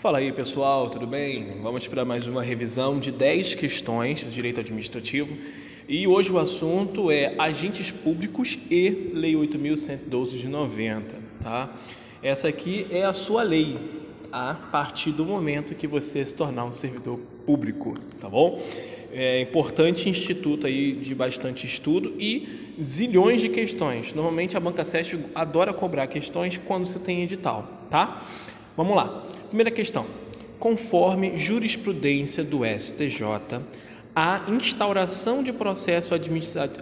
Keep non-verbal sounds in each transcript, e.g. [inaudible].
Fala aí pessoal, tudo bem? Vamos para mais uma revisão de 10 questões de direito administrativo e hoje o assunto é agentes públicos e Lei 8.112 de 90, tá? Essa aqui é a sua lei a partir do momento que você se tornar um servidor público, tá bom? É importante instituto aí de bastante estudo e zilhões de questões. Normalmente a Banca SESP adora cobrar questões quando você tem edital, tá? Vamos lá. Primeira questão. Conforme jurisprudência do STJ, a instauração de processo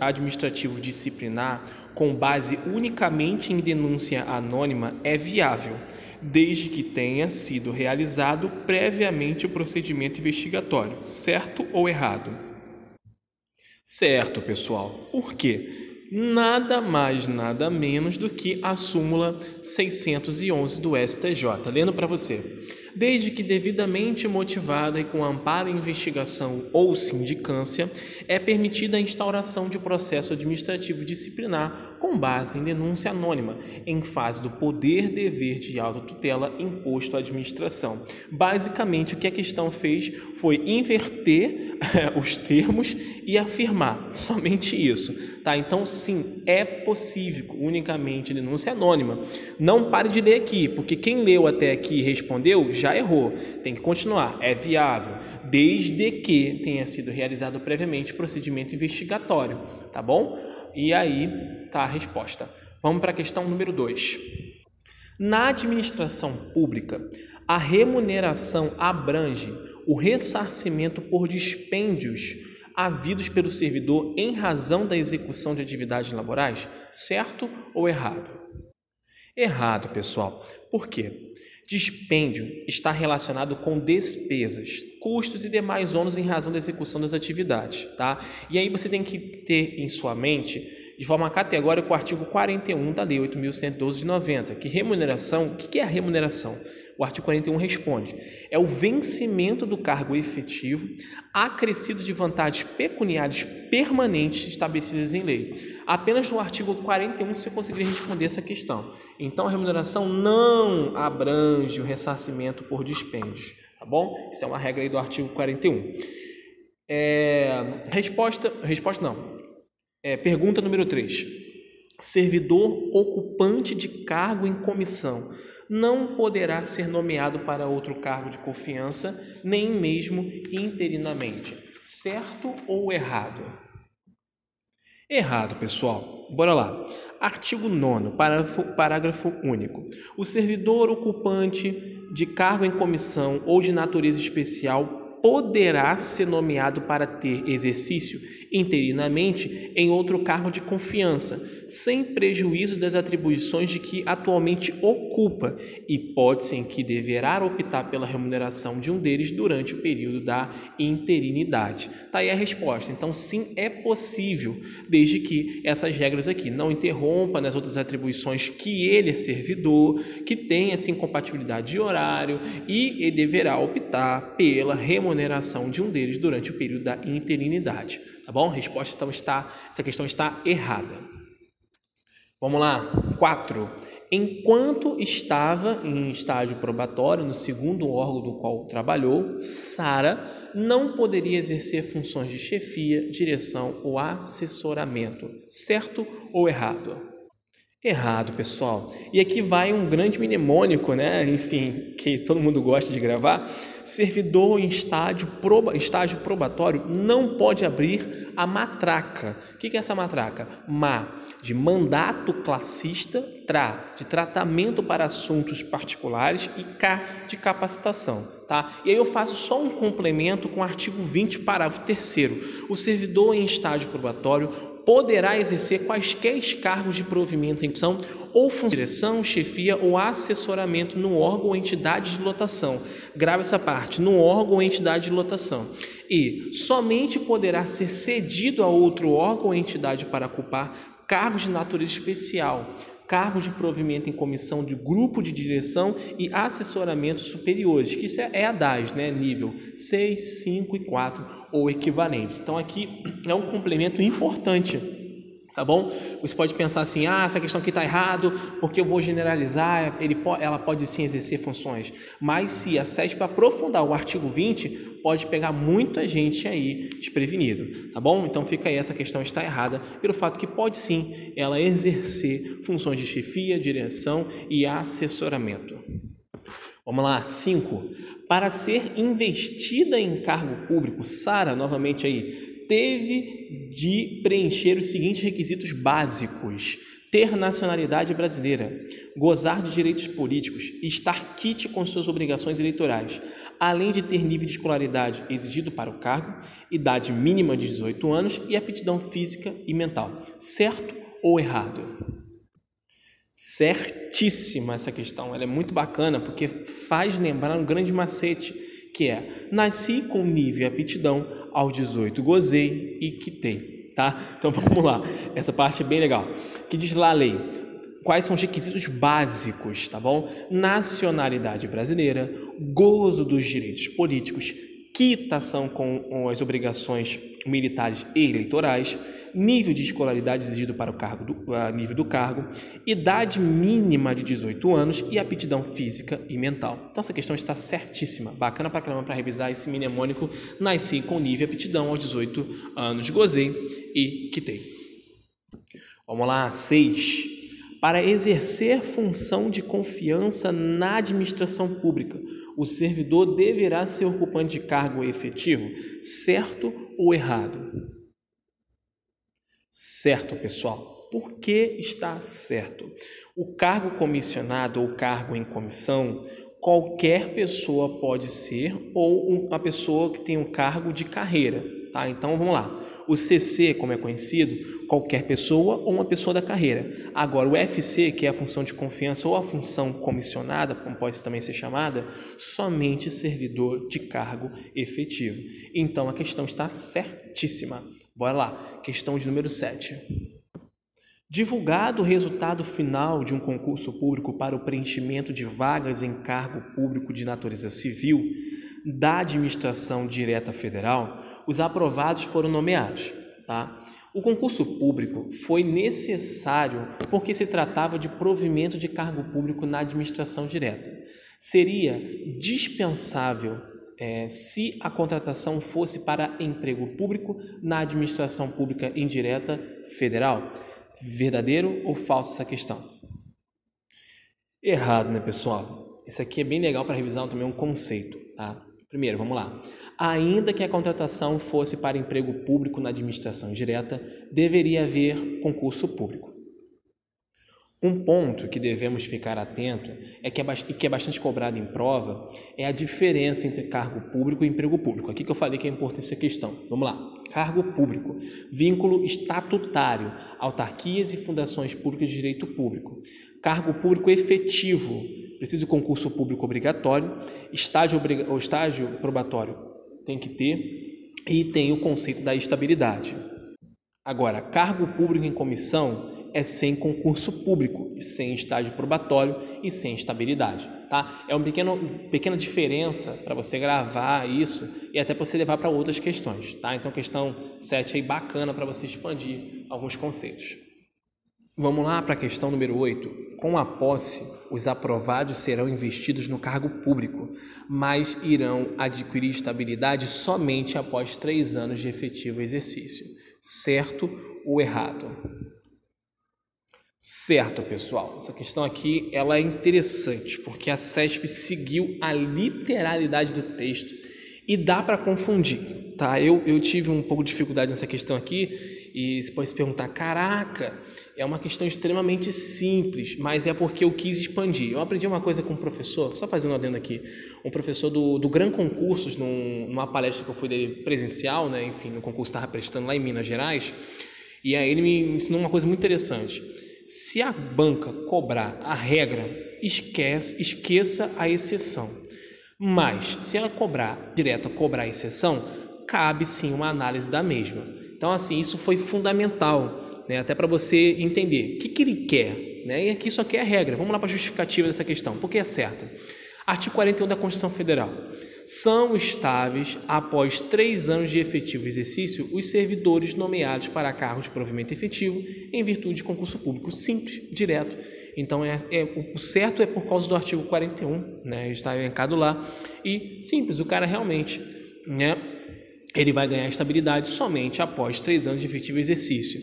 administrativo disciplinar com base unicamente em denúncia anônima é viável, desde que tenha sido realizado previamente o procedimento investigatório, certo ou errado? Certo, pessoal. Por quê? Nada mais, nada menos do que a súmula 611 do STJ. Lendo para você desde que devidamente motivada e com amparo em investigação ou sindicância, é permitida a instauração de processo administrativo disciplinar com base em denúncia anônima, em fase do poder-dever de autotutela imposto à administração. Basicamente, o que a questão fez foi inverter [laughs] os termos e afirmar somente isso. Tá? Então, sim, é possível unicamente denúncia anônima. Não pare de ler aqui, porque quem leu até aqui e respondeu já errou. Tem que continuar. É viável, desde que tenha sido realizado previamente procedimento investigatório, tá bom? E aí tá a resposta. Vamos para a questão número 2. Na administração pública, a remuneração abrange o ressarcimento por dispêndios havidos pelo servidor em razão da execução de atividades laborais? Certo ou errado? Errado, pessoal. Por quê? Dispêndio está relacionado com despesas, custos e demais ônus em razão da execução das atividades, tá? E aí você tem que ter em sua mente, de forma categórica, o artigo 41 da Lei 8.112 de 90, que remuneração, o que é a remuneração? O artigo 41 responde: é o vencimento do cargo efetivo acrescido de vantagens pecuniárias permanentes estabelecidas em lei. Apenas no artigo 41 você conseguiria responder essa questão. Então a remuneração não abrange o ressarcimento por dispêndios, tá bom? Isso é uma regra aí do artigo 41. É, resposta, resposta não. É, pergunta número 3. Servidor ocupante de cargo em comissão não poderá ser nomeado para outro cargo de confiança, nem mesmo interinamente. Certo ou errado? Errado, pessoal. Bora lá. Artigo 9, parágrafo, parágrafo único. O servidor ocupante de cargo em comissão ou de natureza especial poderá ser nomeado para ter exercício interinamente em outro cargo de confiança, sem prejuízo das atribuições de que atualmente ocupa, hipótese em que deverá optar pela remuneração de um deles durante o período da interinidade. Tá aí a resposta. Então, sim, é possível, desde que essas regras aqui não interrompam nas outras atribuições que ele é servidor, que tenha essa incompatibilidade de horário e ele deverá optar pela remuneração de um deles durante o período da interinidade. Tá bom? A resposta então está, essa questão está errada. Vamos lá. 4. Enquanto estava em estágio probatório, no segundo órgão do qual trabalhou, Sara não poderia exercer funções de chefia, direção ou assessoramento. Certo ou errado? Errado, pessoal. E aqui vai um grande mnemônico, né? Enfim, que todo mundo gosta de gravar. Servidor em estágio, proba, estágio probatório não pode abrir a matraca. O que é essa matraca? Ma, de mandato classista, tra, de tratamento para assuntos particulares e K, de capacitação. Tá? E aí eu faço só um complemento com o artigo 20, parágrafo 3 O servidor em estágio probatório poderá exercer quaisquer cargos de provimento em função ou função direção, chefia ou assessoramento no órgão ou entidade de lotação. Grave essa parte, no órgão ou entidade de lotação. E somente poderá ser cedido a outro órgão ou entidade para ocupar cargos de natureza especial, cargos de provimento em comissão de grupo de direção e assessoramento superiores, que isso é a DAS, né? nível 6, 5 e 4 ou equivalentes. Então aqui é um complemento importante Tá bom? Você pode pensar assim, ah, essa questão aqui está errado, porque eu vou generalizar, ele, ela pode sim exercer funções. Mas se a SESP aprofundar o artigo 20, pode pegar muita gente aí desprevenido, tá bom? Então fica aí, essa questão está errada, pelo fato que pode sim ela exercer funções de chefia, direção e assessoramento. Vamos lá, 5. Para ser investida em cargo público, Sara, novamente aí, teve de preencher os seguintes requisitos básicos: ter nacionalidade brasileira, gozar de direitos políticos estar quite com suas obrigações eleitorais, além de ter nível de escolaridade exigido para o cargo, idade mínima de 18 anos e aptidão física e mental. Certo ou errado? Certíssima essa questão, ela é muito bacana porque faz lembrar um grande macete, que é nasci com nível e aptidão aos 18 gozei e quitei, tá? Então [laughs] vamos lá, essa parte é bem legal. Que diz lá a lei, quais são os requisitos básicos, tá bom? Nacionalidade brasileira, gozo dos direitos políticos, quitação com as obrigações militares e eleitorais, nível de escolaridade exigido para o cargo do, nível do cargo, idade mínima de 18 anos e aptidão física e mental. Então essa questão está certíssima. Bacana para caramba para revisar esse mnemônico. Nasci com nível e aptidão aos 18 anos, gozei e quitei. Vamos lá, 6. Para exercer função de confiança na administração pública, o servidor deverá ser ocupante de cargo efetivo, certo ou errado? Certo, pessoal. Por que está certo? O cargo comissionado ou cargo em comissão, qualquer pessoa pode ser ou uma pessoa que tem um cargo de carreira, tá? Então vamos lá. O CC, como é conhecido, qualquer pessoa ou uma pessoa da carreira. Agora, o FC, que é a função de confiança ou a função comissionada, como pode também ser chamada, somente servidor de cargo efetivo. Então a questão está certíssima. Bora lá, questão de número 7. Divulgado o resultado final de um concurso público para o preenchimento de vagas em cargo público de natureza civil da administração direta federal, os aprovados foram nomeados. Tá? O concurso público foi necessário porque se tratava de provimento de cargo público na administração direta. Seria dispensável é, se a contratação fosse para emprego público na administração pública indireta federal. Verdadeiro ou falso essa questão? Errado, né, pessoal? Isso aqui é bem legal para revisar também um conceito, tá? Primeiro, vamos lá. Ainda que a contratação fosse para emprego público na administração direta, deveria haver concurso público. Um ponto que devemos ficar atento é que é, que é bastante cobrado em prova é a diferença entre cargo público e emprego público. Aqui que eu falei que é importante essa questão. Vamos lá. Cargo público, vínculo estatutário, autarquias e fundações públicas de direito público. Cargo público efetivo, precisa de concurso público obrigatório, estágio, ou estágio probatório tem que ter e tem o conceito da estabilidade. Agora, cargo público em comissão é sem concurso público, sem estágio probatório e sem estabilidade. Tá? É uma pequena, pequena diferença para você gravar isso e até para você levar para outras questões. Tá? Então, questão 7 aí bacana para você expandir alguns conceitos. Vamos lá para a questão número 8. Com a posse, os aprovados serão investidos no cargo público, mas irão adquirir estabilidade somente após três anos de efetivo exercício. Certo ou errado? Certo, pessoal. Essa questão aqui ela é interessante porque a CESP seguiu a literalidade do texto e dá para confundir, tá? Eu, eu tive um pouco de dificuldade nessa questão aqui e você pode se perguntar, caraca, é uma questão extremamente simples, mas é porque eu quis expandir. Eu aprendi uma coisa com um professor, só fazendo adendo aqui, um professor do, do Gran Concursos, num, numa palestra que eu fui dele presencial, né? Enfim, no concurso que estava prestando lá em Minas Gerais, e aí ele me ensinou uma coisa muito interessante se a banca cobrar a regra, esquece, esqueça a exceção. Mas se ela cobrar direto, cobrar a exceção, cabe sim uma análise da mesma. Então, assim, isso foi fundamental, né? até para você entender o que, que ele quer. Né? E aqui só quer a regra. Vamos lá para a justificativa dessa questão. Por que é certa? Artigo 41 da Constituição Federal. São estáveis, após três anos de efetivo exercício, os servidores nomeados para cargos de provimento efetivo em virtude de concurso público simples, direto. Então, é, é, o certo é por causa do artigo 41, né, está elencado lá. E simples, o cara realmente, né, ele vai ganhar estabilidade somente após três anos de efetivo exercício.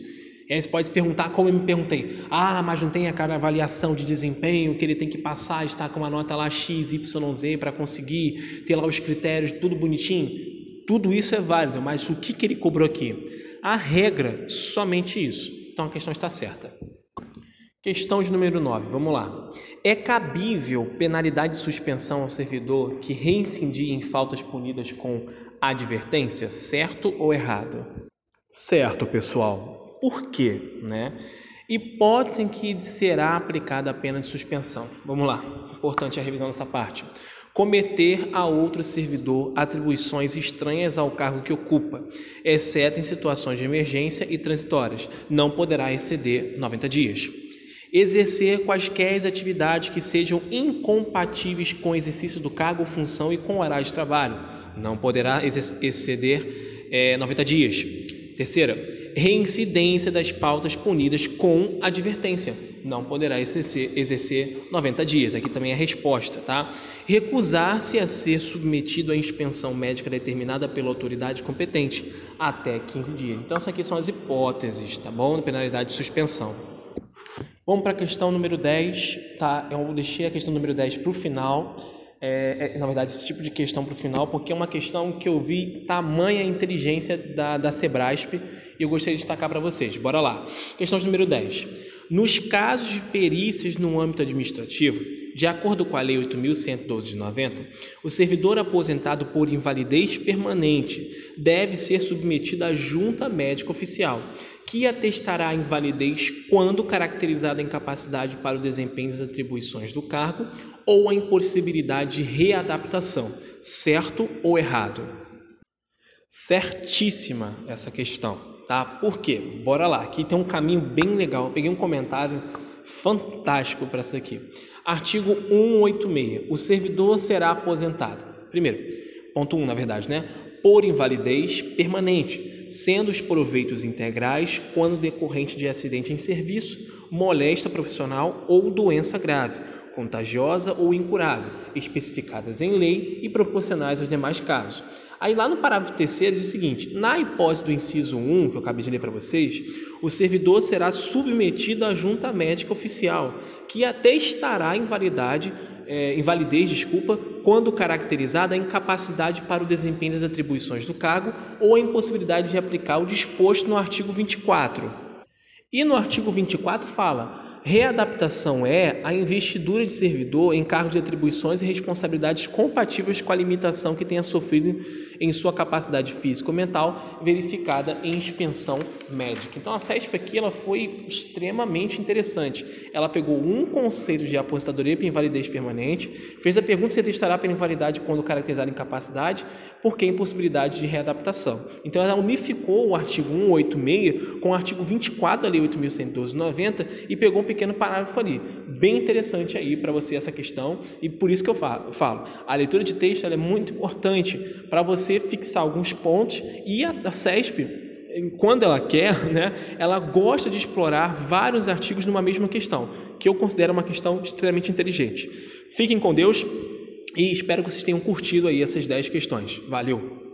E aí você pode se perguntar, como eu me perguntei, ah, mas não tem aquela avaliação de desempenho que ele tem que passar, estar com uma nota lá X, Y, Z para conseguir ter lá os critérios, tudo bonitinho? Tudo isso é válido, mas o que, que ele cobrou aqui? A regra, somente isso. Então a questão está certa. Questão de número 9, vamos lá. É cabível penalidade de suspensão ao servidor que reincidir em faltas punidas com advertência, certo ou errado? Certo, pessoal. Por quê? Né? Hipótese em que será aplicada a pena de suspensão. Vamos lá, importante a revisão dessa parte. Cometer a outro servidor atribuições estranhas ao cargo que ocupa, exceto em situações de emergência e transitórias, não poderá exceder 90 dias. Exercer quaisquer atividades que sejam incompatíveis com o exercício do cargo ou função e com o horário de trabalho, não poderá exceder é, 90 dias. Terceira, reincidência das faltas punidas com advertência. Não poderá exercer, exercer 90 dias. Aqui também é a resposta, tá? Recusar-se a ser submetido à inspeção médica determinada pela autoridade competente até 15 dias. Então, essas aqui são as hipóteses, tá bom? Penalidade de suspensão. Vamos para a questão número 10, tá? Eu deixei a questão número 10 para o final é, é, na verdade, esse tipo de questão para o final, porque é uma questão que eu vi tamanha inteligência da, da Sebrasp e eu gostaria de destacar para vocês. Bora lá. Questão número 10. Nos casos de perícias no âmbito administrativo, de acordo com a Lei 8.112 de 90, o servidor aposentado por invalidez permanente deve ser submetido à junta médica oficial, que atestará a invalidez quando caracterizada a incapacidade para o desempenho das atribuições do cargo ou a impossibilidade de readaptação, certo ou errado? Certíssima essa questão, tá? Por quê? Bora lá, aqui tem um caminho bem legal. Eu peguei um comentário fantástico para isso aqui. Artigo 186. O servidor será aposentado. Primeiro, ponto 1, um, na verdade, né? Por invalidez permanente, sendo os proveitos integrais quando decorrente de acidente em serviço, moléstia profissional ou doença grave contagiosa ou incurável, especificadas em lei e proporcionais aos demais casos. Aí lá no parágrafo terceiro diz o seguinte: na hipótese do inciso 1, que eu acabei de ler para vocês, o servidor será submetido à junta médica oficial, que atestará invalidade, é, invalidez, desculpa, quando caracterizada a incapacidade para o desempenho das atribuições do cargo ou a impossibilidade de aplicar o disposto no artigo 24. E no artigo 24 fala: Readaptação é a investidura de servidor em cargos de atribuições e responsabilidades compatíveis com a limitação que tenha sofrido em sua capacidade física ou mental, verificada em expensão médica. Então a CESP aqui ela foi extremamente interessante. Ela pegou um conceito de aposentadoria para invalidez permanente, fez a pergunta se testará pela invalidade quando caracterizada incapacidade, por que impossibilidade de readaptação. Então ela unificou o artigo 186 com o artigo 24 da Lei 8.112/90 e pegou um pequeno parágrafo ali. Bem interessante aí para você essa questão e por isso que eu falo. A leitura de texto é muito importante para você fixar alguns pontos e a, a CESP quando ela quer, [laughs] né, ela gosta de explorar vários artigos numa mesma questão, que eu considero uma questão extremamente inteligente. Fiquem com Deus e espero que vocês tenham curtido aí essas 10 questões. Valeu!